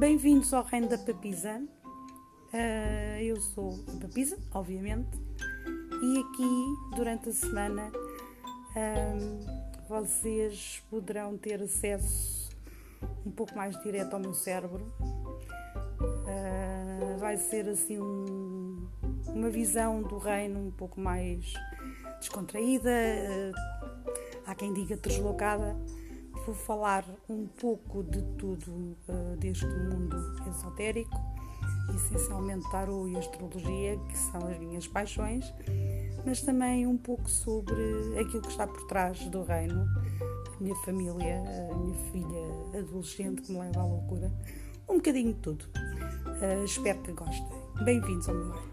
Bem-vindos ao Reino da Papisa. Uh, eu sou a Papisa, obviamente, e aqui durante a semana um, vocês poderão ter acesso um pouco mais direto ao meu cérebro. Uh, vai ser assim um, uma visão do reino um pouco mais descontraída, há quem diga deslocada vou falar um pouco de tudo uh, deste mundo esotérico, essencialmente tarot e astrologia, que são as minhas paixões, mas também um pouco sobre aquilo que está por trás do reino, a minha família, a minha filha adolescente que me leva à loucura, um bocadinho de tudo. Uh, espero que gostem. Bem-vindos ao meu reino.